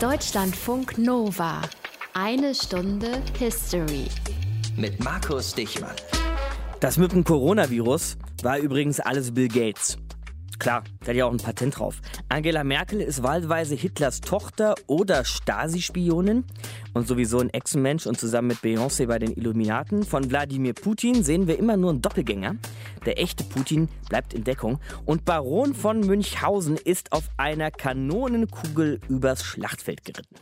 Deutschlandfunk Nova. Eine Stunde History. Mit Markus Dichmann. Das mit dem Coronavirus war übrigens alles Bill Gates. Klar, der hat ja auch ein Patent drauf. Angela Merkel ist wahlweise Hitlers Tochter oder Stasi-Spionin und sowieso ein Ex-Mensch und zusammen mit Beyoncé bei den Illuminaten. Von Wladimir Putin sehen wir immer nur einen Doppelgänger. Der echte Putin bleibt in Deckung. Und Baron von Münchhausen ist auf einer Kanonenkugel übers Schlachtfeld geritten.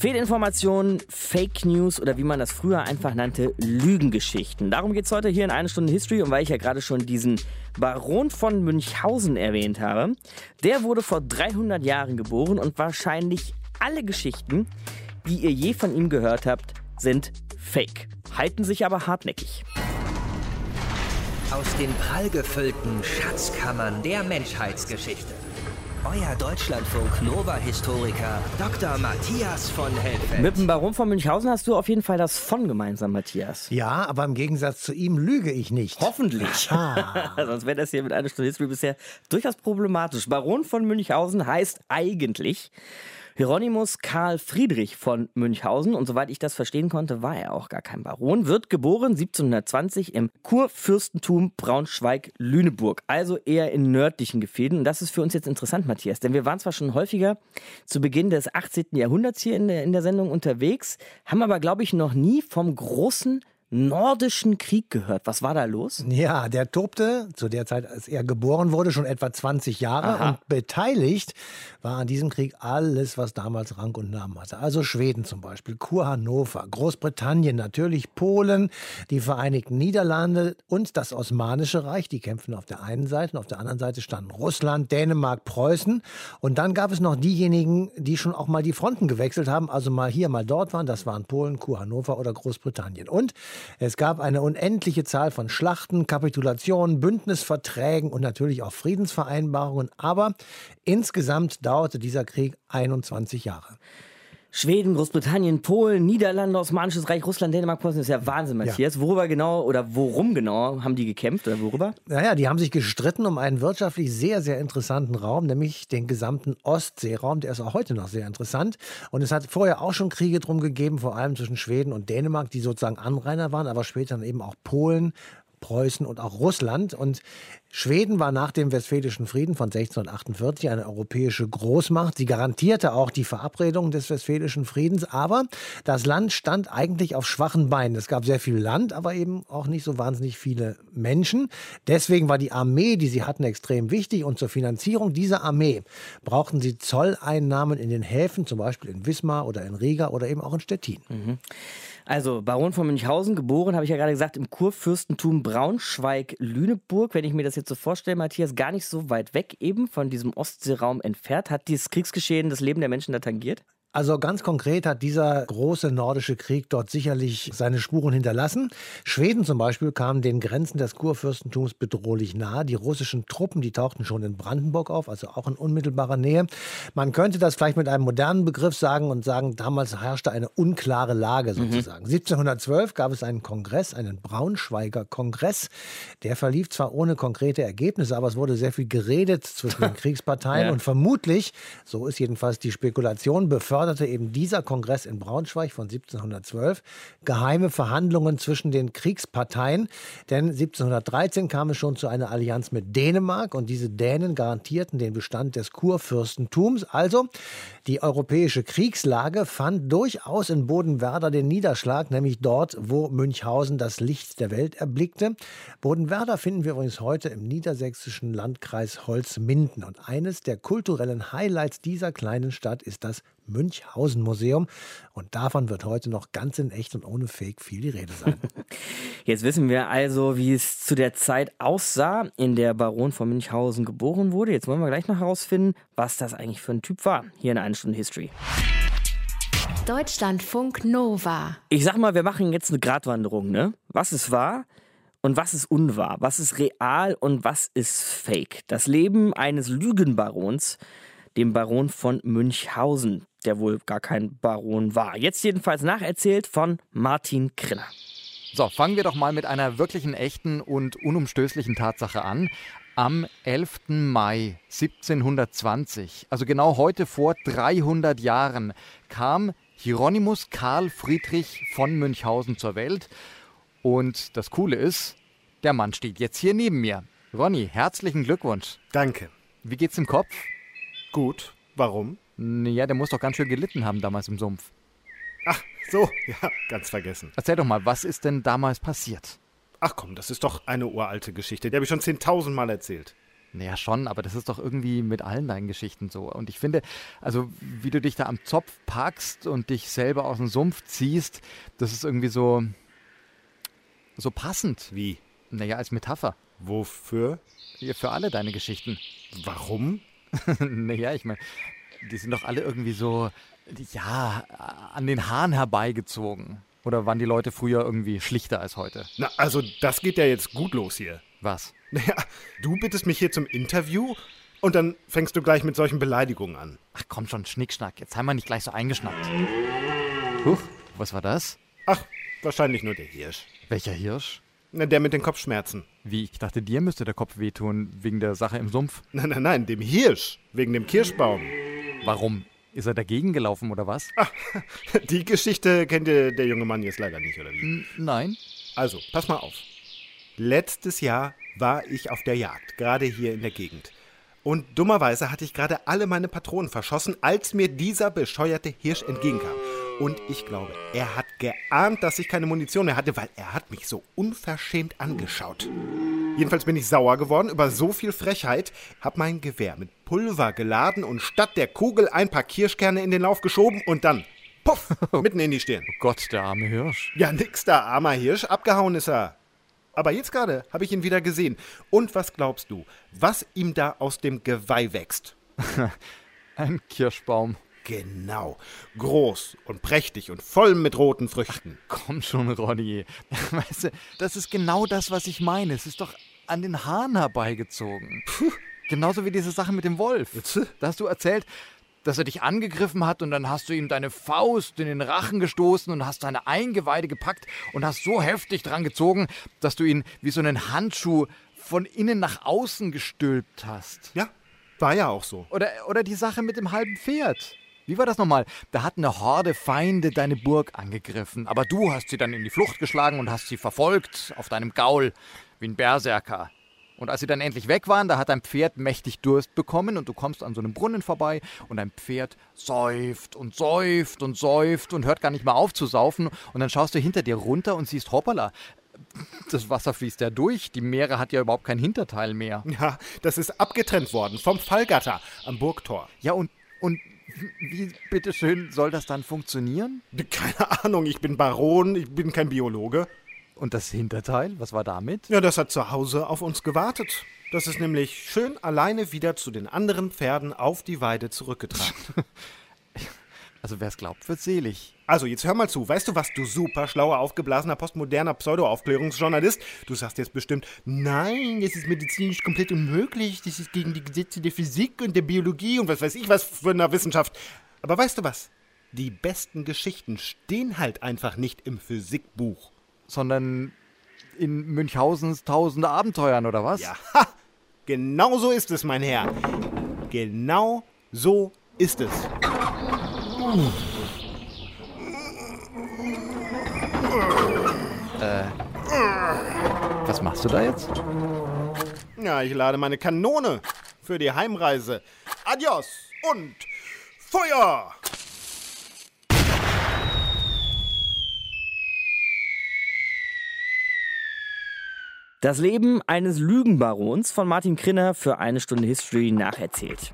Fehlinformationen, Fake News oder wie man das früher einfach nannte, Lügengeschichten. Darum geht es heute hier in einer Stunde History und weil ich ja gerade schon diesen Baron von Münchhausen erwähnt habe, der wurde vor 300 Jahren geboren und wahrscheinlich alle Geschichten, die ihr je von ihm gehört habt, sind fake, halten sich aber hartnäckig. Aus den prallgefüllten Schatzkammern der Menschheitsgeschichte. Euer Deutschlandfunk Nova-Historiker Dr. Matthias von Helfeld. Mit dem Baron von Münchhausen hast du auf jeden Fall das von gemeinsam, Matthias. Ja, aber im Gegensatz zu ihm lüge ich nicht. Hoffentlich. Sonst wäre das hier mit einer Stunde History bisher durchaus problematisch. Baron von Münchhausen heißt eigentlich Hieronymus Karl Friedrich von Münchhausen und soweit ich das verstehen konnte, war er auch gar kein Baron, wird geboren 1720 im Kurfürstentum Braunschweig-Lüneburg, also eher in nördlichen Gefilden. Und das ist für uns jetzt interessant, Matthias, denn wir waren zwar schon häufiger zu Beginn des 18. Jahrhunderts hier in der, in der Sendung unterwegs, haben aber, glaube ich, noch nie vom großen nordischen Krieg gehört. Was war da los? Ja, der tobte zu der Zeit, als er geboren wurde, schon etwa 20 Jahre Aha. und beteiligt war an diesem Krieg alles, was damals Rang und Namen hatte. Also Schweden zum Beispiel, Kur Hannover, Großbritannien, natürlich Polen, die Vereinigten Niederlande und das Osmanische Reich. Die kämpften auf der einen Seite und auf der anderen Seite standen Russland, Dänemark, Preußen. Und dann gab es noch diejenigen, die schon auch mal die Fronten gewechselt haben, also mal hier, mal dort waren. Das waren Polen, Kur Hannover oder Großbritannien. Und es gab eine unendliche Zahl von Schlachten, Kapitulationen, Bündnisverträgen und natürlich auch Friedensvereinbarungen. Aber insgesamt dauerte dieser Krieg 21 Jahre. Schweden, Großbritannien, Polen, Niederlande, Osmanisches Reich, Russland, Dänemark, Polen, das ist ja Wahnsinn, Matthias. Ja. Worüber genau oder worum genau haben die gekämpft oder worüber? Naja, die haben sich gestritten um einen wirtschaftlich sehr, sehr interessanten Raum, nämlich den gesamten Ostseeraum. Der ist auch heute noch sehr interessant. Und es hat vorher auch schon Kriege drum gegeben, vor allem zwischen Schweden und Dänemark, die sozusagen Anrainer waren, aber später dann eben auch Polen, Preußen und auch Russland. Und Schweden war nach dem Westfälischen Frieden von 1648 eine europäische Großmacht. Sie garantierte auch die Verabredung des Westfälischen Friedens, aber das Land stand eigentlich auf schwachen Beinen. Es gab sehr viel Land, aber eben auch nicht so wahnsinnig viele Menschen. Deswegen war die Armee, die sie hatten, extrem wichtig und zur Finanzierung dieser Armee brauchten sie Zolleinnahmen in den Häfen, zum Beispiel in Wismar oder in Riga oder eben auch in Stettin. Mhm. Also Baron von Münchhausen, geboren, habe ich ja gerade gesagt, im Kurfürstentum Braunschweig-Lüneburg. Wenn ich mir das jetzt so vorstelle, Matthias, gar nicht so weit weg eben von diesem Ostseeraum entfernt. Hat dieses Kriegsgeschehen das Leben der Menschen da tangiert? Also ganz konkret hat dieser große nordische Krieg dort sicherlich seine Spuren hinterlassen. Schweden zum Beispiel kam den Grenzen des Kurfürstentums bedrohlich nahe. Die russischen Truppen, die tauchten schon in Brandenburg auf, also auch in unmittelbarer Nähe. Man könnte das vielleicht mit einem modernen Begriff sagen und sagen, damals herrschte eine unklare Lage mhm. sozusagen. Mhm. 1712 gab es einen Kongress, einen Braunschweiger Kongress. Der verlief zwar ohne konkrete Ergebnisse, aber es wurde sehr viel geredet zwischen den Kriegsparteien ja. und vermutlich, so ist jedenfalls die Spekulation, befördert förderte eben dieser Kongress in Braunschweig von 1712 geheime Verhandlungen zwischen den Kriegsparteien. Denn 1713 kam es schon zu einer Allianz mit Dänemark und diese Dänen garantierten den Bestand des Kurfürstentums. Also die europäische Kriegslage fand durchaus in Bodenwerder den Niederschlag, nämlich dort, wo Münchhausen das Licht der Welt erblickte. Bodenwerder finden wir übrigens heute im niedersächsischen Landkreis Holzminden. Und eines der kulturellen Highlights dieser kleinen Stadt ist das Münchhausen Museum. Und davon wird heute noch ganz in echt und ohne Fake viel die Rede sein. Jetzt wissen wir also, wie es zu der Zeit aussah, in der Baron von Münchhausen geboren wurde. Jetzt wollen wir gleich noch herausfinden, was das eigentlich für ein Typ war. Hier in einer Stunde History. Deutschlandfunk Nova. Ich sag mal, wir machen jetzt eine Gratwanderung, ne? Was ist wahr und was ist unwahr? Was ist real und was ist fake? Das Leben eines Lügenbarons dem Baron von Münchhausen, der wohl gar kein Baron war. Jetzt jedenfalls nacherzählt von Martin Krinner. So, fangen wir doch mal mit einer wirklichen, echten und unumstößlichen Tatsache an. Am 11. Mai 1720, also genau heute vor 300 Jahren, kam Hieronymus Karl Friedrich von Münchhausen zur Welt. Und das Coole ist, der Mann steht jetzt hier neben mir. Ronny, herzlichen Glückwunsch. Danke. Wie geht's im Kopf? Gut. Warum? Ja, der muss doch ganz schön gelitten haben damals im Sumpf. Ach, so, ja, ganz vergessen. Erzähl doch mal, was ist denn damals passiert? Ach komm, das ist doch eine uralte Geschichte. Die habe ich schon 10.000 Mal erzählt. Naja, schon, aber das ist doch irgendwie mit allen deinen Geschichten so. Und ich finde, also wie du dich da am Zopf packst und dich selber aus dem Sumpf ziehst, das ist irgendwie so, so passend. Wie? Naja, als Metapher. Wofür? Ja, für alle deine Geschichten. Warum? naja, ich meine, die sind doch alle irgendwie so, ja, an den Haaren herbeigezogen. Oder waren die Leute früher irgendwie schlichter als heute? Na, also das geht ja jetzt gut los hier. Was? Naja, du bittest mich hier zum Interview und dann fängst du gleich mit solchen Beleidigungen an. Ach komm schon, Schnickschnack, jetzt sei mal nicht gleich so eingeschnappt. Huch, was war das? Ach, wahrscheinlich nur der Hirsch. Welcher Hirsch? Der mit den Kopfschmerzen. Wie, ich dachte, dir müsste der Kopf wehtun, wegen der Sache im Sumpf. Nein, nein, nein, dem Hirsch, wegen dem Kirschbaum. Warum? Ist er dagegen gelaufen oder was? Ach, die Geschichte kennt der, der junge Mann jetzt leider nicht, oder wie? N nein. Also, pass mal auf. Letztes Jahr war ich auf der Jagd, gerade hier in der Gegend. Und dummerweise hatte ich gerade alle meine Patronen verschossen, als mir dieser bescheuerte Hirsch entgegenkam. Und ich glaube, er hat geahnt, dass ich keine Munition mehr hatte, weil er hat mich so unverschämt angeschaut. Jedenfalls bin ich sauer geworden über so viel Frechheit, hab mein Gewehr mit Pulver geladen und statt der Kugel ein paar Kirschkerne in den Lauf geschoben und dann, puff, mitten in die Stirn. Oh Gott, der arme Hirsch. Ja, nix da, armer Hirsch, abgehauen ist er. Aber jetzt gerade habe ich ihn wieder gesehen. Und was glaubst du, was ihm da aus dem Geweih wächst? Ein Kirschbaum. Genau. Groß und prächtig und voll mit roten Früchten. Komm schon, Ronny. Weißt du, das ist genau das, was ich meine. Es ist doch an den Haaren herbeigezogen. Puh. Genauso wie diese Sache mit dem Wolf. Da hast du erzählt, dass er dich angegriffen hat und dann hast du ihm deine Faust in den Rachen gestoßen und hast deine Eingeweide gepackt und hast so heftig dran gezogen, dass du ihn wie so einen Handschuh von innen nach außen gestülpt hast. Ja, war ja auch so. Oder, oder die Sache mit dem halben Pferd. Wie war das nochmal? Da hat eine Horde Feinde deine Burg angegriffen, aber du hast sie dann in die Flucht geschlagen und hast sie verfolgt auf deinem Gaul wie ein Berserker. Und als sie dann endlich weg waren, da hat dein Pferd mächtig Durst bekommen und du kommst an so einem Brunnen vorbei und dein Pferd säuft und säuft und säuft und hört gar nicht mehr auf zu saufen und dann schaust du hinter dir runter und siehst, hoppala, das Wasser fließt ja durch, die Meere hat ja überhaupt kein Hinterteil mehr. Ja, das ist abgetrennt worden vom Fallgatter am Burgtor. Ja, und, und wie, bitteschön, soll das dann funktionieren? Keine Ahnung, ich bin Baron, ich bin kein Biologe. Und das Hinterteil, was war damit? Ja, das hat zu Hause auf uns gewartet. Das ist nämlich schön alleine wieder zu den anderen Pferden auf die Weide zurückgetragen. Also wer es glaubt, wird selig. Also jetzt hör mal zu. Weißt du was, du super schlauer, aufgeblasener, postmoderner Pseudo-Aufklärungsjournalist? Du sagst jetzt bestimmt, nein, das ist medizinisch komplett unmöglich. Das ist gegen die Gesetze der Physik und der Biologie und was weiß ich was für eine Wissenschaft. Aber weißt du was? Die besten Geschichten stehen halt einfach nicht im Physikbuch. Sondern in Münchhausens tausende Abenteuern, oder was? Ja, ha! Genau so ist es, mein Herr. Genau so ist es. Äh, was machst du da jetzt? Ja, ich lade meine Kanone für die Heimreise. Adios und Feuer! Das Leben eines Lügenbarons von Martin Krinner für eine Stunde History nacherzählt.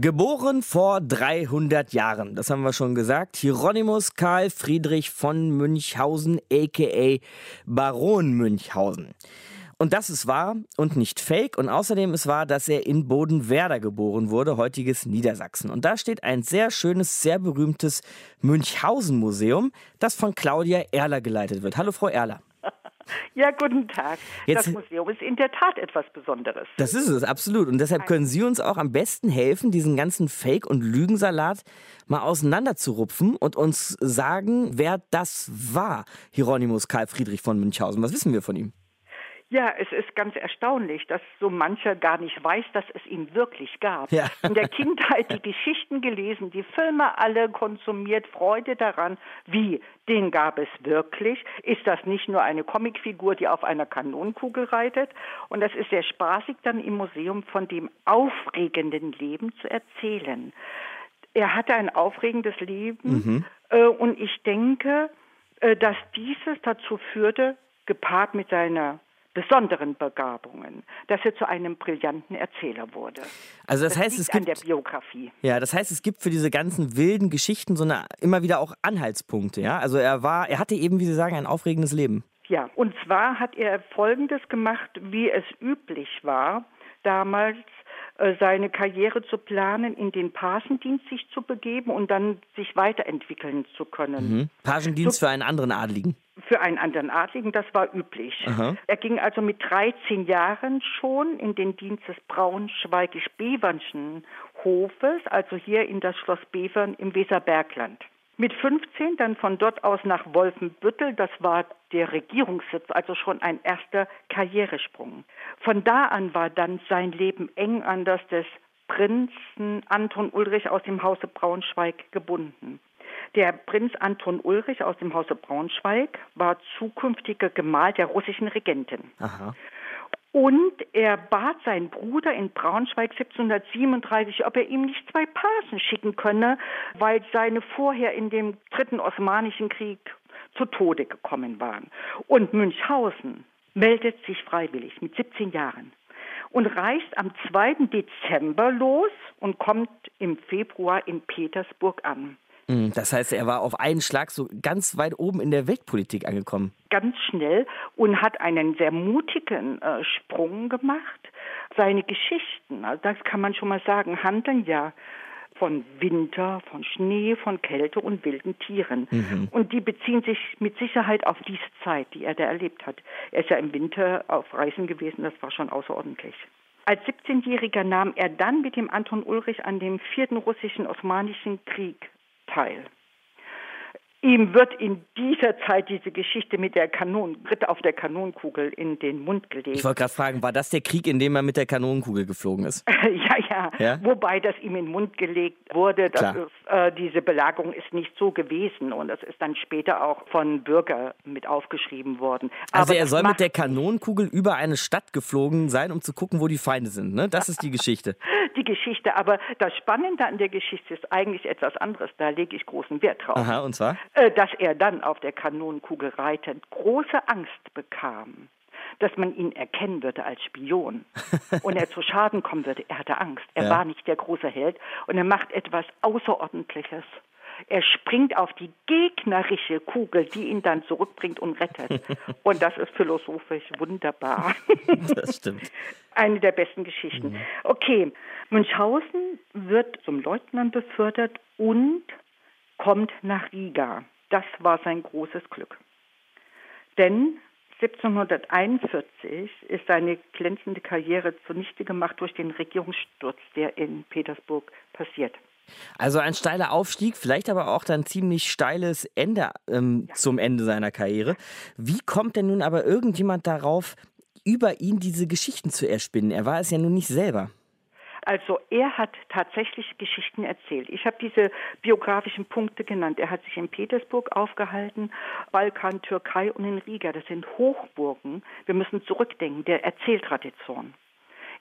Geboren vor 300 Jahren, das haben wir schon gesagt, Hieronymus Karl Friedrich von Münchhausen, aka Baron Münchhausen. Und das ist wahr und nicht fake. Und außerdem ist wahr, dass er in Bodenwerder geboren wurde, heutiges Niedersachsen. Und da steht ein sehr schönes, sehr berühmtes Münchhausen-Museum, das von Claudia Erler geleitet wird. Hallo, Frau Erler. Ja, guten Tag. Jetzt- das Museum ist in der Tat etwas Besonderes. Das ist es, absolut. Und deshalb können Sie uns auch am besten helfen, diesen ganzen Fake- und Lügensalat mal auseinanderzurupfen und uns sagen, wer das war, Hieronymus Karl Friedrich von Münchhausen. Was wissen wir von ihm? Ja, es ist ganz erstaunlich, dass so mancher gar nicht weiß, dass es ihn wirklich gab. Ja. In der Kindheit die Geschichten gelesen, die Filme alle konsumiert, Freude daran. Wie? Den gab es wirklich? Ist das nicht nur eine Comicfigur, die auf einer Kanonenkugel reitet? Und das ist sehr spaßig, dann im Museum von dem aufregenden Leben zu erzählen. Er hatte ein aufregendes Leben äh, und ich denke, äh, dass dieses dazu führte, gepaart mit seiner besonderen Begabungen, dass er zu einem brillanten Erzähler wurde. Also das, heißt, liegt es an der gibt Biografie. ja, das heißt, es gibt für diese ganzen wilden Geschichten so eine immer wieder auch Anhaltspunkte, ja? Also er war, er hatte eben, wie Sie sagen, ein aufregendes Leben. Ja, und zwar hat er Folgendes gemacht, wie es üblich war, damals seine Karriere zu planen, in den Pagendienst sich zu begeben und dann sich weiterentwickeln zu können. Hm? Pagendienst für einen anderen Adligen. Für einen anderen Adligen, das war üblich. Aha. Er ging also mit 13 Jahren schon in den Dienst des Braunschweigisch-Bevernschen Hofes, also hier in das Schloss Bevern im Weserbergland. Mit 15 dann von dort aus nach Wolfenbüttel, das war der Regierungssitz, also schon ein erster Karrieresprung. Von da an war dann sein Leben eng an das des Prinzen Anton Ulrich aus dem Hause Braunschweig gebunden. Der Prinz Anton Ulrich aus dem Hause Braunschweig war zukünftiger Gemahl der russischen Regentin. Aha. Und er bat seinen Bruder in Braunschweig 1737, ob er ihm nicht zwei Pagen schicken könne, weil seine vorher in dem dritten Osmanischen Krieg zu Tode gekommen waren. Und Münchhausen meldet sich freiwillig mit 17 Jahren und reist am 2. Dezember los und kommt im Februar in Petersburg an. Hm, Das heißt, er war auf einen Schlag so ganz weit oben in der Weltpolitik angekommen. ganz schnell und hat einen sehr mutigen äh, Sprung gemacht. Seine Geschichten, also das kann man schon mal sagen, handeln ja von Winter, von Schnee, von Kälte und wilden Tieren. Und die beziehen sich mit Sicherheit auf diese Zeit, die er da erlebt hat. Er ist ja im Winter auf Reisen gewesen, das war schon außerordentlich. Als 17-Jähriger nahm er dann mit dem Anton Ulrich an dem vierten russischen Osmanischen Krieg teil. Ihm wird in dieser Zeit diese Geschichte mit der Kanon, Ritt auf der Kanonenkugel in den Mund gelegt. Ich wollte gerade fragen, war das der Krieg, in dem er mit der Kanonenkugel geflogen ist? ja, ja, Ja? Wobei das ihm in den Mund gelegt wurde. Ist, äh, diese Belagerung ist nicht so gewesen und das ist dann später auch von Bürger mit aufgeschrieben worden. Also Aber er soll mit der Kanonenkugel über eine Stadt geflogen sein, um zu gucken, wo die Feinde sind. Ne? Das ist die Geschichte. die Geschichte. Aber das Spannende an der Geschichte ist eigentlich etwas anderes. Da lege ich großen Wert drauf. Aha, und zwar? Äh, dass er dann auf der Kanonenkugel reitend große Angst bekam, dass man ihn erkennen würde als Spion und er zu Schaden kommen würde. Er hatte Angst. Er Ja. war nicht der große Held und er macht etwas Außerordentliches. Er springt auf die gegnerische Kugel, die ihn dann zurückbringt und rettet. Und das ist philosophisch wunderbar. Das stimmt. Eine der besten Geschichten. Okay, Münchhausen wird zum Leutnant befördert und kommt nach Riga. Das war sein großes Glück. Denn 1741 ist seine glänzende Karriere zunichte gemacht durch den Regierungssturz, der in Petersburg passiert. Also ein steiler Aufstieg, vielleicht aber auch dann ziemlich steiles Ende ähm, zum Ende seiner Karriere. Wie kommt denn nun aber irgendjemand darauf, über ihn diese Geschichten zu erspinnen? Er war es ja nun nicht selber. Also er hat tatsächlich Geschichten erzählt. Ich habe diese biografischen Punkte genannt. Er hat sich in Petersburg aufgehalten, Balkan, Türkei und in Riga. Das sind Hochburgen. Wir müssen zurückdenken, der Erzähltradition.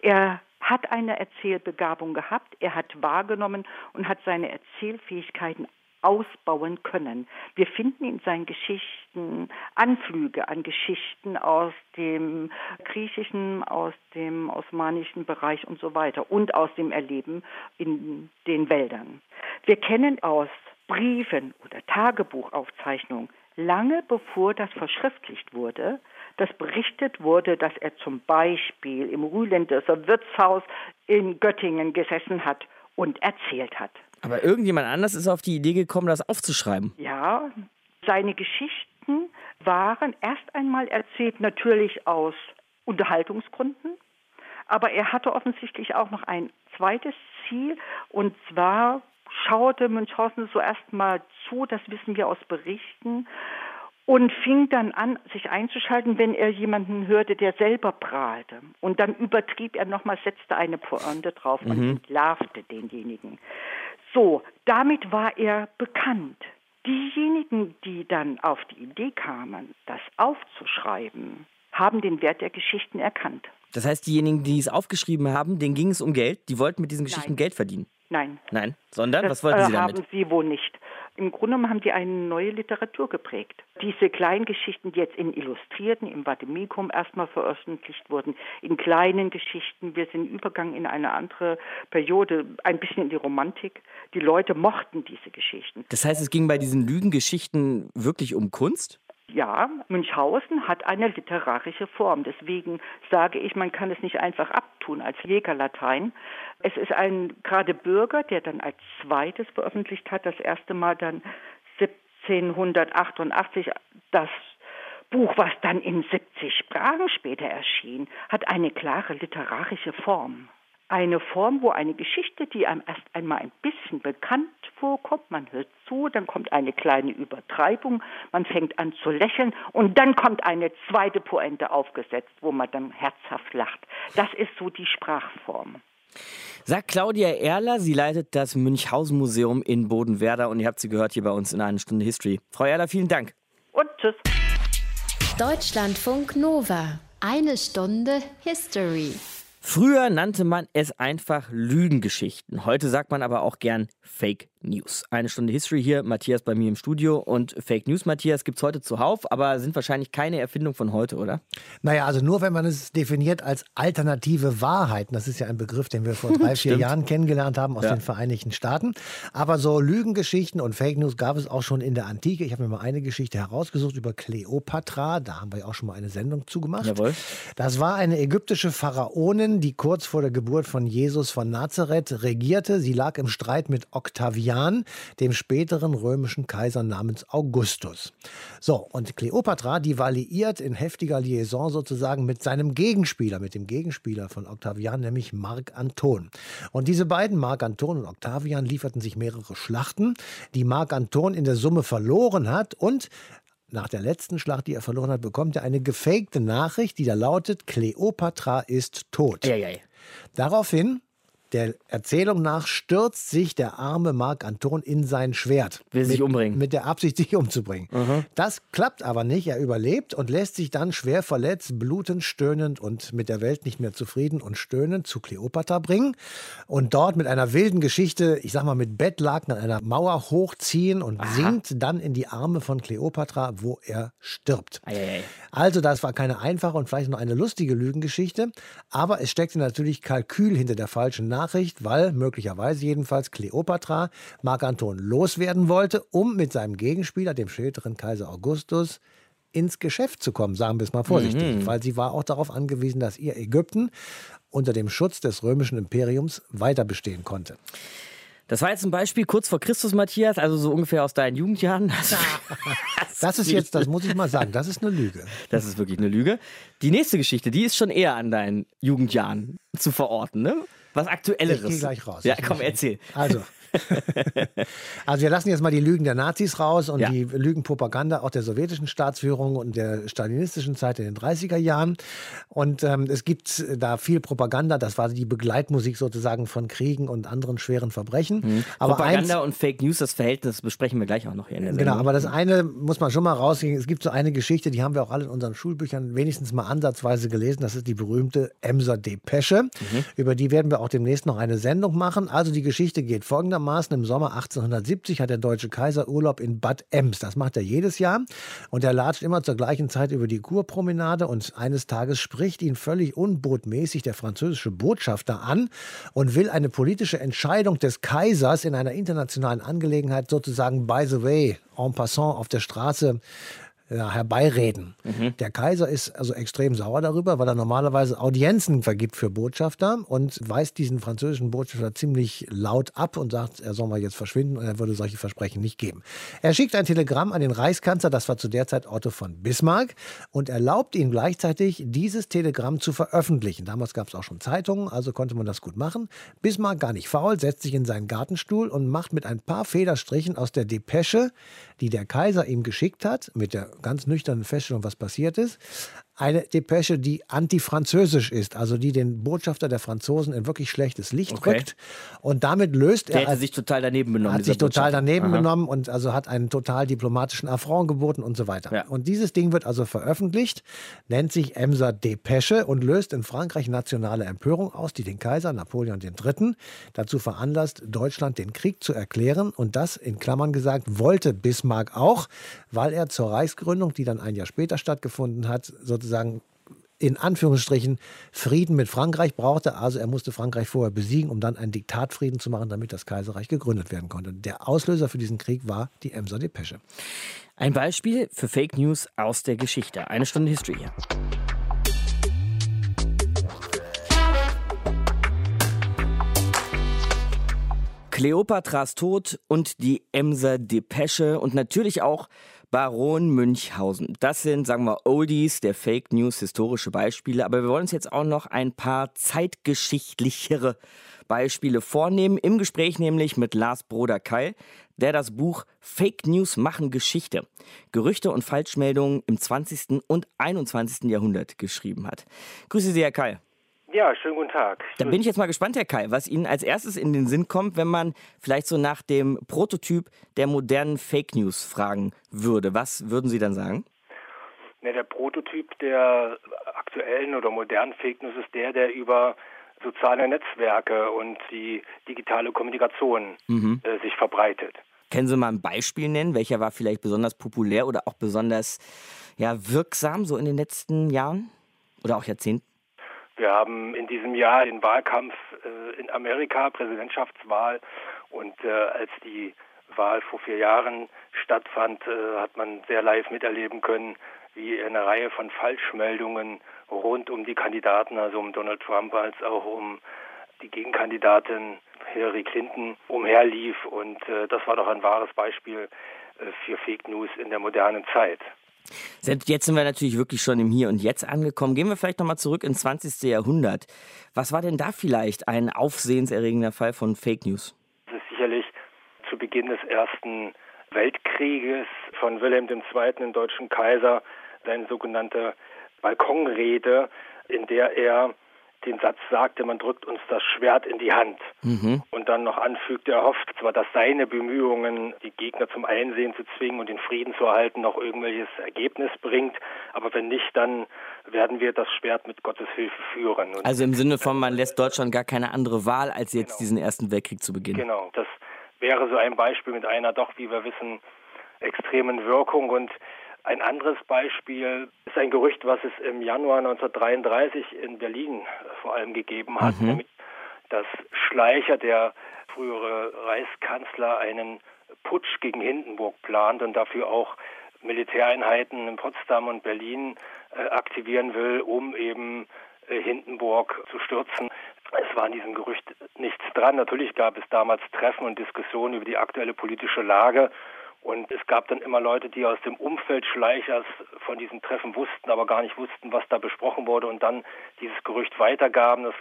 Er hat eine Erzählbegabung gehabt, er hat wahrgenommen und hat seine Erzählfähigkeiten ausbauen können. Wir finden in seinen Geschichten Anflüge an Geschichten aus dem griechischen, aus dem osmanischen Bereich und so weiter und aus dem Erleben in den Wäldern. Wir kennen aus Briefen oder Tagebuchaufzeichnungen lange bevor das verschriftlicht wurde, dass berichtet wurde, dass er zum Beispiel im Rühlendörser Wirtshaus in Göttingen gesessen hat und erzählt hat. Aber irgendjemand anders ist auf die Idee gekommen, das aufzuschreiben. Ja, seine Geschichten waren erst einmal erzählt natürlich aus Unterhaltungsgründen, aber er hatte offensichtlich auch noch ein zweites Ziel und zwar schaute Münchhausen so erstmal zu, das wissen wir aus Berichten, und fing dann an, sich einzuschalten, wenn er jemanden hörte, der selber prahlte. Und dann übertrieb er nochmal, setzte eine Pointe drauf und Mhm. entlarvte denjenigen. So, damit war er bekannt. Diejenigen, die dann auf die Idee kamen, das aufzuschreiben, haben den Wert der Geschichten erkannt. Das heißt, diejenigen, die es aufgeschrieben haben, denen ging es um Geld. Die wollten mit diesen Geschichten Nein. Geld verdienen. Nein, Nein, sondern das was wollten äh, sie damit? haben sie wohl nicht. Im Grunde genommen haben die eine neue Literatur geprägt. Diese kleinen Geschichten, die jetzt in Illustrierten, im Vademecum erstmal veröffentlicht wurden, in kleinen Geschichten, wir sind Übergang in eine andere Periode, ein bisschen in die Romantik. Die Leute mochten diese Geschichten. Das heißt, es ging bei diesen Lügengeschichten wirklich um Kunst? Ja, Münchhausen hat eine literarische Form. Deswegen sage ich, man kann es nicht einfach abtun als Jägerlatein. Es ist ein gerade Bürger, der dann als zweites veröffentlicht hat, das erste Mal dann 1788 das Buch, was dann in 70 Sprachen später erschien, hat eine klare literarische Form. Eine Form, wo eine Geschichte, die einem erst einmal ein bisschen bekannt vorkommt, man hört zu, dann kommt eine kleine Übertreibung, man fängt an zu lächeln und dann kommt eine zweite Pointe aufgesetzt, wo man dann herzhaft lacht. Das ist so die Sprachform. Sagt Claudia Erler, sie leitet das Münchhausen Museum in Bodenwerder und ihr habt sie gehört hier bei uns in einer Stunde History. Frau Erler, vielen Dank. Und tschüss. Deutschlandfunk Nova. Eine Stunde History. Früher nannte man es einfach Lügengeschichten. Heute sagt man aber auch gern Fake News. Eine Stunde History hier, Matthias bei mir im Studio. Und Fake News, Matthias, gibt es heute zuhauf, aber sind wahrscheinlich keine Erfindung von heute, oder? Naja, also nur wenn man es definiert als alternative Wahrheiten. Das ist ja ein Begriff, den wir vor drei, vier. Jahren kennengelernt haben aus Ja. den Vereinigten Staaten. Aber so Lügengeschichten und Fake News gab es auch schon in der Antike. Ich habe mir mal eine Geschichte herausgesucht über Kleopatra. Da haben wir ja auch schon mal eine Sendung zugemacht. Jawohl. Das war eine ägyptische Pharaonin, die kurz vor der Geburt von Jesus von Nazareth regierte. Sie lag im Streit mit Octavian, dem späteren römischen Kaiser namens Augustus. So, und Kleopatra, die war liiert in heftiger Liaison sozusagen mit seinem Gegenspieler, mit dem Gegenspieler von Octavian, nämlich Mark Anton. Und diese beiden, Mark Anton und Octavian, lieferten sich mehrere Schlachten, die Mark Anton in der Summe verloren hat und nach der letzten Schlacht, die er verloren hat, bekommt er eine gefakte Nachricht, die da lautet: Kleopatra ist tot. Eieiei. Daraufhin, der Erzählung nach, stürzt sich der arme Mark Anton in sein Schwert. Will sich mit, umbringen. Mit der Absicht, sich umzubringen. Das klappt aber nicht. Er überlebt und lässt sich dann schwer verletzt, blutend, stöhnend und mit der Welt nicht mehr zufrieden und stöhnend zu Kleopatra bringen. Und dort mit einer wilden Geschichte, ich sag mal mit Bettlaken an einer Mauer hochziehen und sinkt dann in die Arme von Kleopatra, wo er stirbt. Eieiei. Also, das war keine einfache und vielleicht noch eine lustige Lügengeschichte, aber es steckte natürlich Kalkül hinter der falschen Nachricht, weil möglicherweise jedenfalls Kleopatra Mark Anton loswerden wollte, um mit seinem Gegenspieler, dem späteren Kaiser Augustus, ins Geschäft zu kommen, sagen wir es mal vorsichtig, weil sie war auch darauf angewiesen, dass ihr Ägypten unter dem Schutz des römischen Imperiums weiter bestehen konnte. Das war jetzt ein Beispiel kurz vor Christus, Matthias, also so ungefähr aus deinen Jugendjahren. Das, Das ist jetzt, das muss ich mal sagen, das ist eine Lüge. das ist wirklich eine Lüge. Die nächste Geschichte, die ist schon eher an deinen Jugendjahren zu verorten, ne? Was aktuelleres. Ich gehe gleich raus. Ja, komm, erzähl. Also. also wir lassen jetzt mal die Lügen der Nazis raus und Ja. die Lügenpropaganda auch der sowjetischen Staatsführung und der stalinistischen Zeit in den 30er Jahren. Und ähm, es gibt da viel Propaganda, das war die Begleitmusik sozusagen von Kriegen und anderen schweren Verbrechen. Aber eins, Mhm. Propaganda und Fake News, das Verhältnis besprechen wir gleich auch noch hier in der Sendung. Genau, aber das eine muss man schon mal rausgehen. Es gibt so eine Geschichte, die haben wir auch alle in unseren Schulbüchern wenigstens mal ansatzweise gelesen. Das ist die berühmte Emser Depesche. Über die werden wir auch demnächst noch eine Sendung machen. Also die Geschichte geht folgendermaßen. Im Sommer 1870 hat der deutsche Kaiser Urlaub in Bad Ems. Das macht er jedes Jahr. Und er latscht immer zur gleichen Zeit über die Kurpromenade. Und eines Tages spricht ihn völlig unbotmäßig der französische Botschafter an und will eine politische Entscheidung des Kaisers in einer internationalen Angelegenheit sozusagen by the way, en passant auf der Straße ja, herbeireden. Mhm. Der Kaiser ist also extrem sauer darüber, weil er normalerweise Audienzen vergibt für Botschafter und weist diesen französischen Botschafter ziemlich laut ab und sagt, er soll mal jetzt verschwinden und er würde solche Versprechen nicht geben. Er schickt ein Telegramm an den Reichskanzler, das war zu der Zeit Otto von Bismarck, und erlaubt ihm gleichzeitig, dieses Telegramm zu veröffentlichen. Damals gab es auch schon Zeitungen, also konnte man das gut machen. Bismarck gar nicht faul, setzt sich in seinen Gartenstuhl und macht mit ein paar Federstrichen aus der Depesche, die der Kaiser ihm geschickt hat, mit der ganz nüchternen Feststellung, was passiert ist, eine Depesche, die antifranzösisch ist, also die den Botschafter der Franzosen in wirklich schlechtes Licht okay. rückt. Und damit löst der er. Hat sich total daneben benommen. Hat sich total daneben Aha. benommen und also hat einen total diplomatischen Affront geboten und so weiter. Ja. Und dieses Ding wird also veröffentlicht, nennt sich Emser Depesche und löst in Frankreich nationale Empörung aus, die den Kaiser Napoleon III. dazu veranlasst, Deutschland den Krieg zu erklären. Und das in Klammern gesagt, wollte Bismarck auch, weil er zur Reichsgründung, die dann ein Jahr später stattgefunden hat, sozusagen sozusagen in Anführungsstrichen Frieden mit Frankreich brauchte. Also er musste Frankreich vorher besiegen, um dann einen Diktatfrieden zu machen, damit das Kaiserreich gegründet werden konnte. Der Auslöser für diesen Krieg war die Emser Depesche. Ein Beispiel für Fake News aus der Geschichte. Eine Stunde History hier. Kleopatras Tod und die Emser Depesche und natürlich auch Baron Münchhausen. Das sind, sagen wir, Oldies der Fake News, historische Beispiele. Aber wir wollen uns jetzt auch noch ein paar zeitgeschichtlichere Beispiele vornehmen. Im Gespräch nämlich mit Lars Broder Keil, der das Buch Fake News machen Geschichte. Gerüchte und Falschmeldungen im 20. und 21. Jahrhundert geschrieben hat. Grüße Sie, Herr Keil. Ja, schönen guten Tag. Dann bin ich jetzt mal gespannt, Herr Kai, was Ihnen als erstes in den Sinn kommt, wenn man vielleicht so nach dem Prototyp der modernen Fake News fragen würde. Was würden Sie dann sagen? Ne, der Prototyp der aktuellen oder modernen Fake News ist der, der über soziale Netzwerke und die digitale Kommunikation mhm. äh, sich verbreitet. Können Sie mal ein Beispiel nennen? Welcher war vielleicht besonders populär oder auch besonders ja, wirksam so in den letzten Jahren oder auch Jahrzehnten? Wir haben in diesem Jahr den Wahlkampf äh, in Amerika, Präsidentschaftswahl. Und äh, als die Wahl vor vier Jahren stattfand, äh, hat man sehr live miterleben können, wie eine Reihe von Falschmeldungen rund um die Kandidaten, also um Donald Trump als auch um die Gegenkandidatin Hillary Clinton umherlief. Und das war doch ein wahres Beispiel für Fake News in der modernen Zeit. Jetzt sind wir natürlich wirklich schon im Hier und Jetzt angekommen. Gehen wir vielleicht nochmal zurück ins 20. Jahrhundert. Was war denn da vielleicht ein aufsehenserregender Fall von Fake News? Das ist sicherlich zu Beginn des Ersten Weltkrieges von Wilhelm II., dem deutschen Kaiser, seine sogenannte Balkonrede, in der er den Satz sagte, man drückt uns das Schwert in die Hand. Mhm. Und dann noch anfügte, er hofft zwar, dass seine Bemühungen, die Gegner zum Einsehen zu zwingen und den Frieden zu erhalten, noch irgendwelches Ergebnis bringt, aber wenn nicht, dann werden wir das Schwert mit Gottes Hilfe führen. Und also im Sinne von, man lässt Deutschland gar keine andere Wahl, als jetzt genau. diesen Ersten Weltkrieg zu beginnen. Genau, das wäre so ein Beispiel mit einer doch, wie wir wissen, extremen Wirkung und ein anderes Beispiel ist ein Gerücht, was es im Januar 1933 in Berlin vor allem gegeben hat, mhm. nämlich dass Schleicher, der frühere Reichskanzler, einen Putsch gegen Hindenburg plant und dafür auch Militäreinheiten in Potsdam und Berlin äh, aktivieren will, um eben äh, Hindenburg zu stürzen. Es war an diesem Gerücht nichts dran. Natürlich gab es damals Treffen und Diskussionen über die aktuelle politische Lage und es gab dann immer Leute, die aus dem Umfeld Schleichers von diesen Treffen wussten, aber gar nicht wussten, was da besprochen wurde und dann dieses Gerücht weitergaben. Das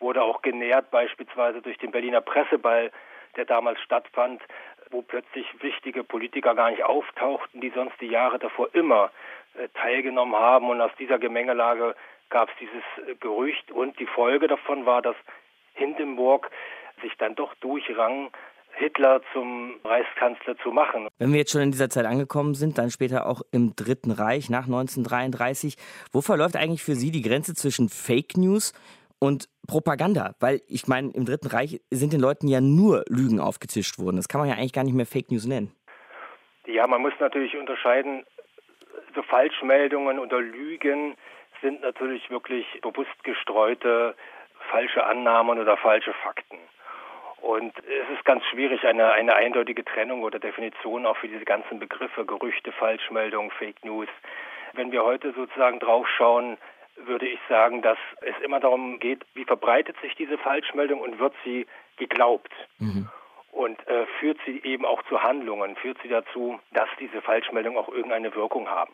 wurde auch genährt beispielsweise durch den Berliner Presseball, der damals stattfand, wo plötzlich wichtige Politiker gar nicht auftauchten, die sonst die Jahre davor immer äh, teilgenommen haben. Und aus dieser Gemengelage gab es dieses äh, Gerücht und die Folge davon war, dass Hindenburg sich dann doch durchrang, Hitler zum Reichskanzler zu machen. Wenn wir jetzt schon in dieser Zeit angekommen sind, dann später auch im Dritten Reich nach 1933, wo verläuft eigentlich für Sie die Grenze zwischen Fake News und Propaganda? Weil ich meine, im Dritten Reich sind den Leuten ja nur Lügen aufgetischt worden. Das kann man ja eigentlich gar nicht mehr Fake News nennen. Ja, man muss natürlich unterscheiden. So Falschmeldungen oder Lügen sind natürlich wirklich bewusst gestreute falsche Annahmen oder falsche Fakten. Und es ist ganz schwierig, eine, eine eindeutige Trennung oder Definition auch für diese ganzen Begriffe, Gerüchte, Falschmeldungen, Fake News. Wenn wir heute sozusagen draufschauen, würde ich sagen, dass es immer darum geht, wie verbreitet sich diese Falschmeldung und wird sie geglaubt. Mhm. Und äh, führt sie eben auch zu Handlungen, führt sie dazu, dass diese Falschmeldungen auch irgendeine Wirkung haben.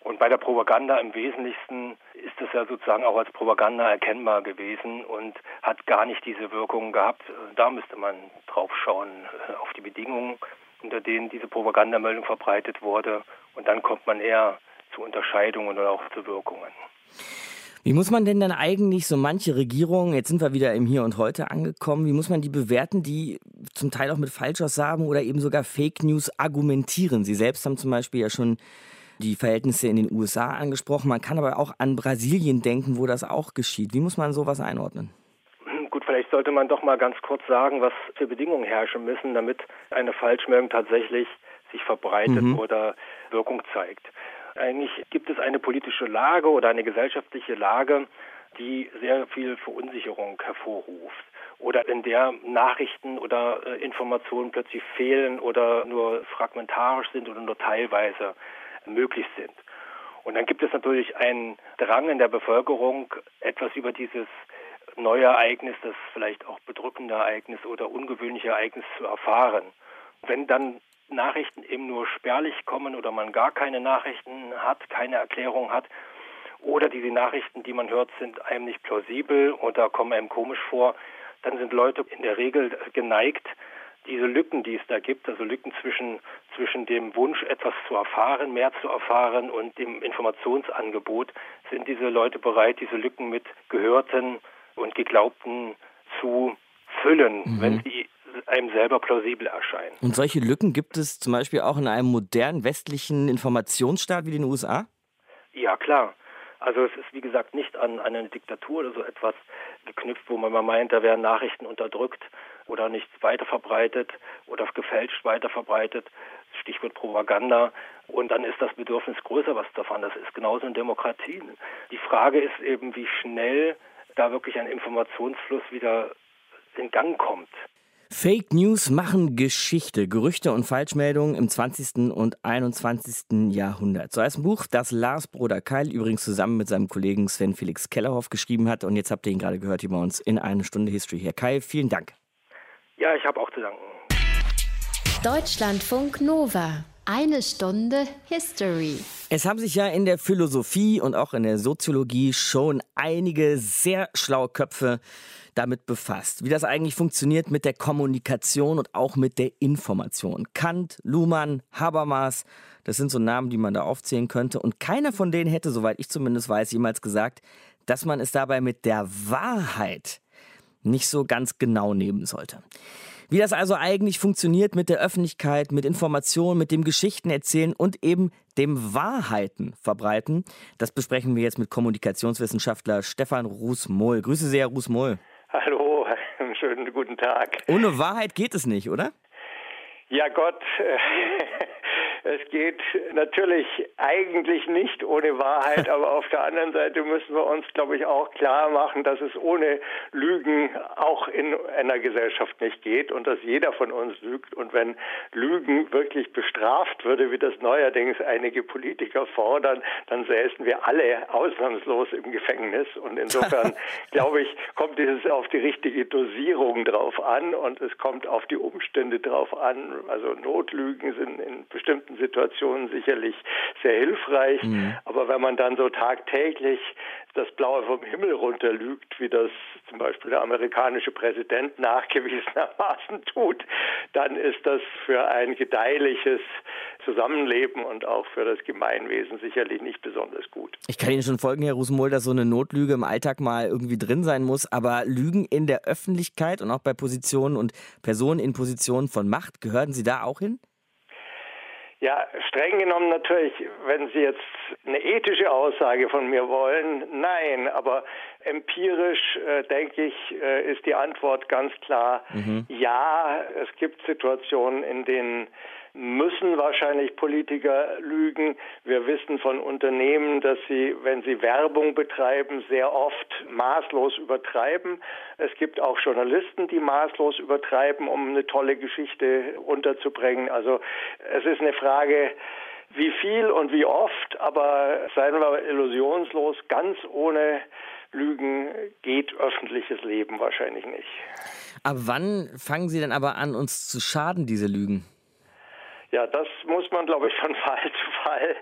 Und bei der Propaganda im Wesentlichsten ist es ja sozusagen auch als Propaganda erkennbar gewesen und hat gar nicht diese Wirkung gehabt. Da müsste man drauf schauen, äh, auf die Bedingungen, unter denen diese Propagandameldung verbreitet wurde. Und dann kommt man eher zu Unterscheidungen oder auch zu Wirkungen. Wie muss man denn dann eigentlich so manche Regierungen, jetzt sind wir wieder im Hier und Heute angekommen, wie muss man die bewerten, die zum Teil auch mit Falschaussagen oder eben sogar Fake News argumentieren? Sie selbst haben zum Beispiel ja schon die Verhältnisse in den USA angesprochen. Man kann aber auch an Brasilien denken, wo das auch geschieht. Wie muss man sowas einordnen? Gut, vielleicht sollte man doch mal ganz kurz sagen, was für Bedingungen herrschen müssen, damit eine Falschmeldung tatsächlich sich verbreitet mhm. oder Wirkung zeigt. Eigentlich gibt es eine politische Lage oder eine gesellschaftliche Lage, die sehr viel Verunsicherung hervorruft oder in der Nachrichten oder äh, Informationen plötzlich fehlen oder nur fragmentarisch sind oder nur teilweise möglich sind. Und dann gibt es natürlich einen Drang in der Bevölkerung, etwas über dieses neue Ereignis, das vielleicht auch bedrückende Ereignis oder ungewöhnliche Ereignis zu erfahren. Wenn dann Nachrichten eben nur spärlich kommen oder man gar keine Nachrichten hat, keine Erklärung hat, oder diese Nachrichten, die man hört, sind einem nicht plausibel oder kommen einem komisch vor, dann sind Leute in der Regel geneigt, diese Lücken, die es da gibt, also Lücken zwischen, zwischen dem Wunsch, etwas zu erfahren, mehr zu erfahren und dem Informationsangebot, sind diese Leute bereit, diese Lücken mit Gehörten und Geglaubten zu füllen, mhm. wenn sie einem selber plausibel erscheinen. Und solche Lücken gibt es zum Beispiel auch in einem modernen westlichen Informationsstaat wie den USA? Ja, klar. Also es ist wie gesagt nicht an, an eine Diktatur oder so etwas geknüpft, wo man mal meint, da werden Nachrichten unterdrückt oder nicht weiterverbreitet oder gefälscht weiterverbreitet. Stichwort Propaganda. Und dann ist das Bedürfnis größer, was davon. Das ist genauso in Demokratien. Die Frage ist eben, wie schnell da wirklich ein Informationsfluss wieder in Gang kommt. Fake News machen Geschichte, Gerüchte und Falschmeldungen im 20. und 21. Jahrhundert. So heißt ein Buch, das Lars Bruder Keil übrigens zusammen mit seinem Kollegen Sven Felix Kellerhoff geschrieben hat. Und jetzt habt ihr ihn gerade gehört hier bei uns in eine Stunde History. Herr Keil, vielen Dank. Ja, ich habe auch zu danken. Deutschlandfunk Nova. Eine Stunde History. Es haben sich ja in der Philosophie und auch in der Soziologie schon einige sehr schlaue Köpfe damit befasst, wie das eigentlich funktioniert mit der Kommunikation und auch mit der Information. Kant, Luhmann, Habermas, das sind so Namen, die man da aufzählen könnte. Und keiner von denen hätte, soweit ich zumindest weiß, jemals gesagt, dass man es dabei mit der Wahrheit nicht so ganz genau nehmen sollte. Wie das also eigentlich funktioniert mit der Öffentlichkeit, mit Informationen, mit dem Geschichten erzählen und eben dem Wahrheiten verbreiten, das besprechen wir jetzt mit Kommunikationswissenschaftler Stefan Rußmohl. Grüße sehr, Rußmohl. Hallo, schönen guten Tag. Ohne Wahrheit geht es nicht, oder? Ja Gott, Es geht natürlich eigentlich nicht ohne Wahrheit, aber auf der anderen Seite müssen wir uns, glaube ich, auch klar machen, dass es ohne Lügen auch in einer Gesellschaft nicht geht und dass jeder von uns lügt. Und wenn Lügen wirklich bestraft würde, wie das neuerdings einige Politiker fordern, dann säßen wir alle ausnahmslos im Gefängnis. Und insofern, glaube ich, kommt es auf die richtige Dosierung drauf an und es kommt auf die Umstände drauf an. Also Notlügen sind in bestimmten Situationen sicherlich sehr hilfreich. Mhm. Aber wenn man dann so tagtäglich das Blaue vom Himmel runterlügt, wie das zum Beispiel der amerikanische Präsident nachgewiesenermaßen tut, dann ist das für ein gedeihliches Zusammenleben und auch für das Gemeinwesen sicherlich nicht besonders gut. Ich kann Ihnen schon folgen, Herr Rosenmohl, dass so eine Notlüge im Alltag mal irgendwie drin sein muss, aber Lügen in der Öffentlichkeit und auch bei Positionen und Personen in Positionen von Macht, gehören Sie da auch hin? Ja, streng genommen natürlich, wenn Sie jetzt eine ethische Aussage von mir wollen, nein, aber empirisch, äh, denke ich, äh, ist die Antwort ganz klar, mhm. ja, es gibt Situationen, in denen müssen wahrscheinlich Politiker lügen. Wir wissen von Unternehmen, dass sie, wenn sie Werbung betreiben, sehr oft maßlos übertreiben. Es gibt auch Journalisten, die maßlos übertreiben, um eine tolle Geschichte unterzubringen. Also es ist eine Frage, wie viel und wie oft, aber seien wir illusionslos, ganz ohne Lügen geht öffentliches Leben wahrscheinlich nicht. Ab wann fangen Sie denn aber an, uns zu schaden, diese Lügen? Ja, das muss man, glaube ich, von Fall zu Fall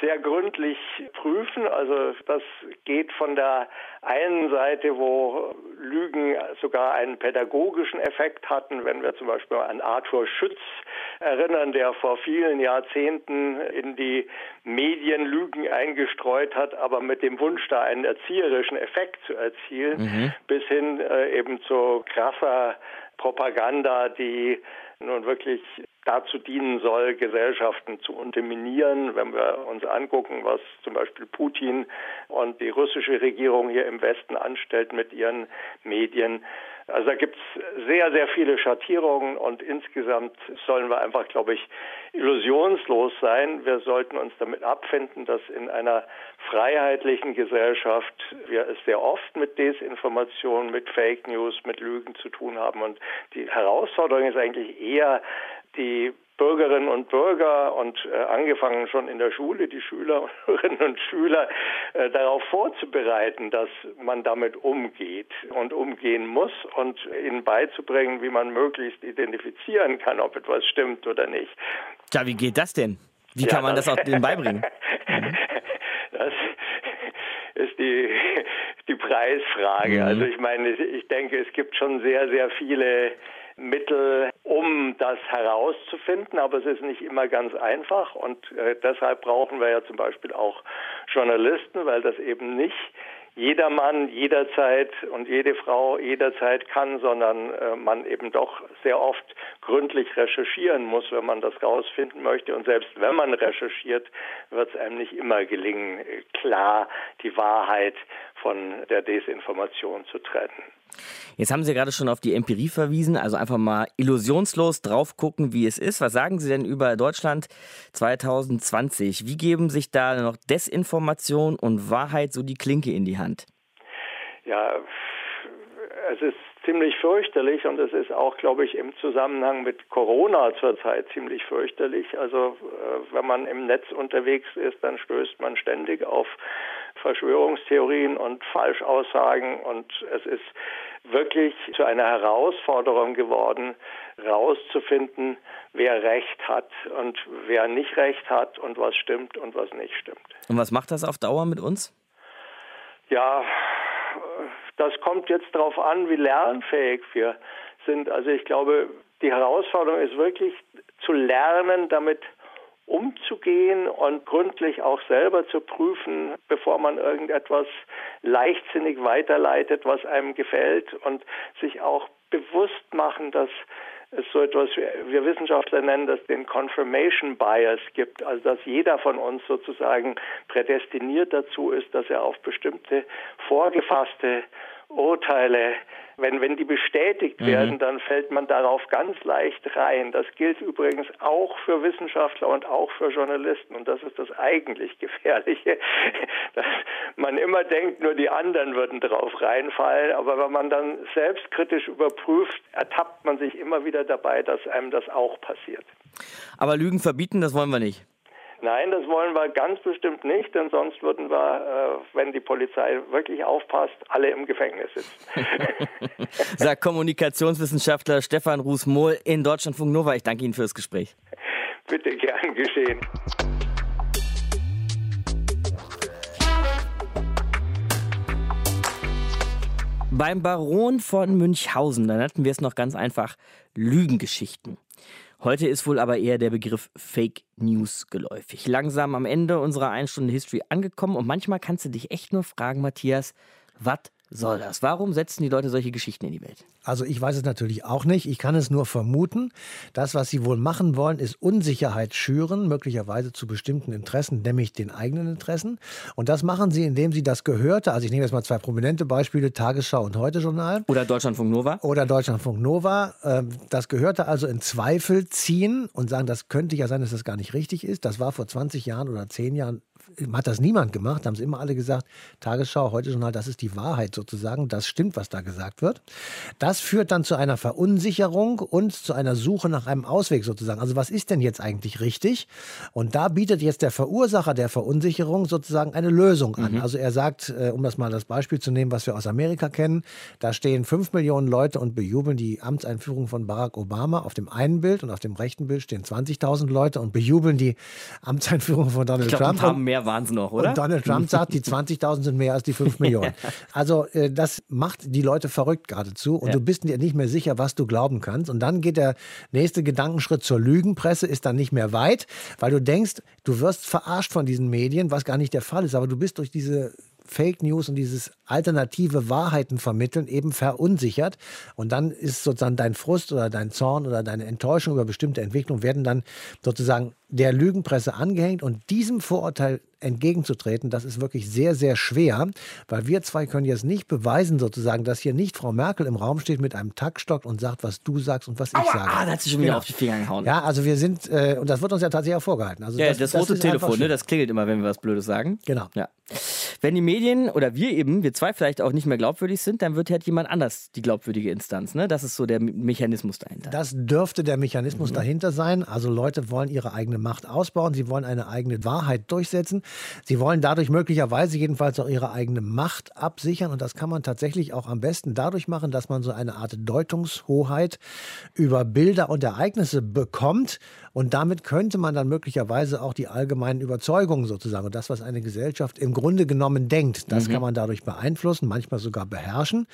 sehr gründlich prüfen. Also das geht von der einen Seite, wo Lügen sogar einen pädagogischen Effekt hatten, wenn wir zum Beispiel an Arthur Schütz erinnern, der vor vielen Jahrzehnten in die Medien Lügen eingestreut hat, aber mit dem Wunsch, da einen erzieherischen Effekt zu erzielen, mhm. bis hin äh, eben zu krasser Propaganda, die nun wirklich dazu dienen soll, Gesellschaften zu unterminieren. Wenn wir uns angucken, was zum Beispiel Putin und die russische Regierung hier im Westen anstellt mit ihren Medien, also da gibt es sehr, sehr viele Schattierungen und insgesamt sollen wir einfach, glaube ich, illusionslos sein. Wir sollten uns damit abfinden, dass in einer freiheitlichen Gesellschaft wir es sehr oft mit Desinformation, mit Fake News, mit Lügen zu tun haben. Und die Herausforderung ist eigentlich eher, die Bürgerinnen und Bürger und äh, angefangen schon in der Schule, die Schülerinnen und Schüler äh, darauf vorzubereiten, dass man damit umgeht und umgehen muss und ihnen beizubringen, wie man möglichst identifizieren kann, ob etwas stimmt oder nicht. Tja, wie geht das denn? Wie ja, kann man das, das auch denen beibringen? das ist die, die Preisfrage. Mhm. Also ich meine, ich denke, es gibt schon sehr, sehr viele Mittel, um das herauszufinden, aber es ist nicht immer ganz einfach und äh, deshalb brauchen wir ja zum Beispiel auch Journalisten, weil das eben nicht jeder Mann jederzeit und jede Frau jederzeit kann, sondern äh, man eben doch sehr oft gründlich recherchieren muss, wenn man das rausfinden möchte. Und selbst wenn man recherchiert, wird es einem nicht immer gelingen, klar die Wahrheit von der Desinformation zu trennen. Jetzt haben Sie gerade schon auf die Empirie verwiesen, also einfach mal illusionslos drauf gucken, wie es ist. Was sagen Sie denn über Deutschland 2020? Wie geben sich da noch Desinformation und Wahrheit so die Klinke in die Hand? Ja, es ist ziemlich fürchterlich und es ist auch, glaube ich, im Zusammenhang mit Corona zurzeit ziemlich fürchterlich. Also äh, wenn man im Netz unterwegs ist, dann stößt man ständig auf Verschwörungstheorien und Falschaussagen und es ist wirklich zu einer Herausforderung geworden, herauszufinden, wer Recht hat und wer nicht Recht hat und was stimmt und was nicht stimmt. Und was macht das auf Dauer mit uns? Ja, das kommt jetzt darauf an, wie lernfähig wir sind. Also ich glaube, die Herausforderung ist wirklich zu lernen, damit umzugehen und gründlich auch selber zu prüfen, bevor man irgendetwas leichtsinnig weiterleitet, was einem gefällt und sich auch bewusst machen, dass es so etwas, wir Wissenschaftler nennen das den Confirmation Bias gibt, also dass jeder von uns sozusagen prädestiniert dazu ist, dass er auf bestimmte vorgefasste Urteile wenn, wenn die bestätigt mhm. werden, dann fällt man darauf ganz leicht rein. Das gilt übrigens auch für Wissenschaftler und auch für Journalisten. Und das ist das eigentlich Gefährliche, dass man immer denkt, nur die anderen würden darauf reinfallen. Aber wenn man dann selbstkritisch überprüft, ertappt man sich immer wieder dabei, dass einem das auch passiert. Aber Lügen verbieten, das wollen wir nicht. Nein, das wollen wir ganz bestimmt nicht, denn sonst würden wir, äh, wenn die Polizei wirklich aufpasst, alle im Gefängnis sitzen. Sagt Kommunikationswissenschaftler Stefan Ruß-Mohl in Deutschlandfunk Nova. Ich danke Ihnen für das Gespräch. Bitte gern geschehen. Beim Baron von Münchhausen, da nannten wir es noch ganz einfach Lügengeschichten. Heute ist wohl aber eher der Begriff Fake News geläufig. Langsam am Ende unserer 1 Stunde History angekommen und manchmal kannst du dich echt nur fragen, Matthias, was soll das? Warum setzen die Leute solche Geschichten in die Welt? Also ich weiß es natürlich auch nicht. Ich kann es nur vermuten. Das, was sie wohl machen wollen, ist Unsicherheit schüren, möglicherweise zu bestimmten Interessen, nämlich den eigenen Interessen. Und das machen sie, indem sie das Gehörte, also ich nehme jetzt mal zwei prominente Beispiele, Tagesschau und Heute-Journal. Oder Deutschlandfunk Nova. Oder Deutschlandfunk Nova. ähm, Das Gehörte also in Zweifel ziehen und sagen, das könnte ja sein, dass das gar nicht richtig ist. Das war vor 20 Jahren oder 10 Jahren hat das niemand gemacht, haben sie immer alle gesagt, Tagesschau, heute Journal, das ist die Wahrheit sozusagen, das stimmt, was da gesagt wird. Das führt dann zu einer Verunsicherung und zu einer Suche nach einem Ausweg sozusagen. Also was ist denn jetzt eigentlich richtig? Und da bietet jetzt der Verursacher der Verunsicherung sozusagen eine Lösung an. Also er sagt, äh, um das mal das Beispiel zu nehmen, was wir aus Amerika kennen, da stehen fünf Millionen Leute und bejubeln die Amtseinführung von Barack Obama auf dem einen Bild und auf dem rechten Bild stehen 20.000 Leute und bejubeln die Amtseinführung von Donald Ich glaube, ein Trump. paar mehr waren es noch, oder? Und Donald Trump sagt, die 20.000 sind mehr als die 5 Millionen. Also äh, das macht die Leute verrückt geradezu und Ja. du bist dir nicht mehr sicher, was du glauben kannst. Und dann geht der nächste Gedankenschritt zur Lügenpresse, ist dann nicht mehr weit, weil du denkst, du wirst verarscht von diesen Medien, was gar nicht der Fall ist. Aber du bist durch diese Fake News und dieses alternative Wahrheiten vermitteln eben verunsichert. Und dann ist sozusagen dein Frust oder dein Zorn oder deine Enttäuschung über bestimmte Entwicklungen werden dann sozusagen der Lügenpresse angehängt. Und diesem Vorurteil entgegenzutreten, das ist wirklich sehr, sehr schwer, weil wir zwei können jetzt nicht beweisen sozusagen, dass hier nicht Frau Merkel im Raum steht mit einem Taktstock und sagt, was du sagst und was ich sage. Ah, da hat sie schon wieder Genau. auf die Finger gehauen. Ja, also wir sind, äh, und das wird uns ja tatsächlich auch vorgehalten. Also Ja, das, rote ist einfach Telefon, ne, das klingelt immer, wenn wir was Blödes sagen. Genau. Ja. Wenn die Medien oder wir eben, wir zwei vielleicht auch nicht mehr glaubwürdig sind, dann wird halt jemand anders die glaubwürdige Instanz. Ne? Das ist so der Me- Mechanismus dahinter. Das dürfte der Mhm. Mechanismus dahinter sein. Also Leute wollen ihre eigene Macht ausbauen, sie wollen eine eigene Wahrheit durchsetzen. Sie wollen dadurch möglicherweise jedenfalls auch ihre eigene Macht absichern. Und das kann man tatsächlich auch am besten dadurch machen, dass man so eine Art Deutungshoheit über Bilder und Ereignisse bekommt. Und damit könnte man dann möglicherweise auch die allgemeinen Überzeugungen sozusagen und das, was eine Gesellschaft im Grunde genommen denkt, das kann man dadurch beeinflussen, manchmal sogar beherrschen.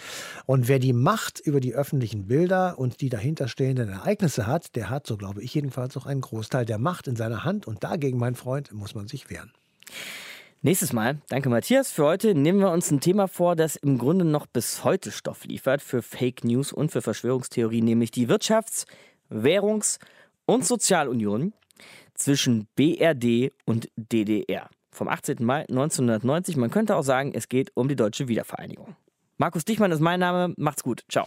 Und wer die Macht über die öffentlichen Bilder und die dahinterstehenden Ereignisse hat, der hat, so glaube ich jedenfalls, auch einen Großteil der Macht in seiner Hand. Und dagegen, mein Freund, muss man sich wehren. Nächstes Mal, danke Matthias. Für heute nehmen wir uns ein Thema vor, das im Grunde noch bis heute Stoff liefert für Fake News und für Verschwörungstheorien, nämlich die Wirtschafts-, Währungs- und Sozialunion zwischen BRD und DDR. Vom 18. Mai 1990. Man könnte auch sagen, es geht um die deutsche Wiedervereinigung. Markus Dichmann ist mein Name. Macht's gut. Ciao.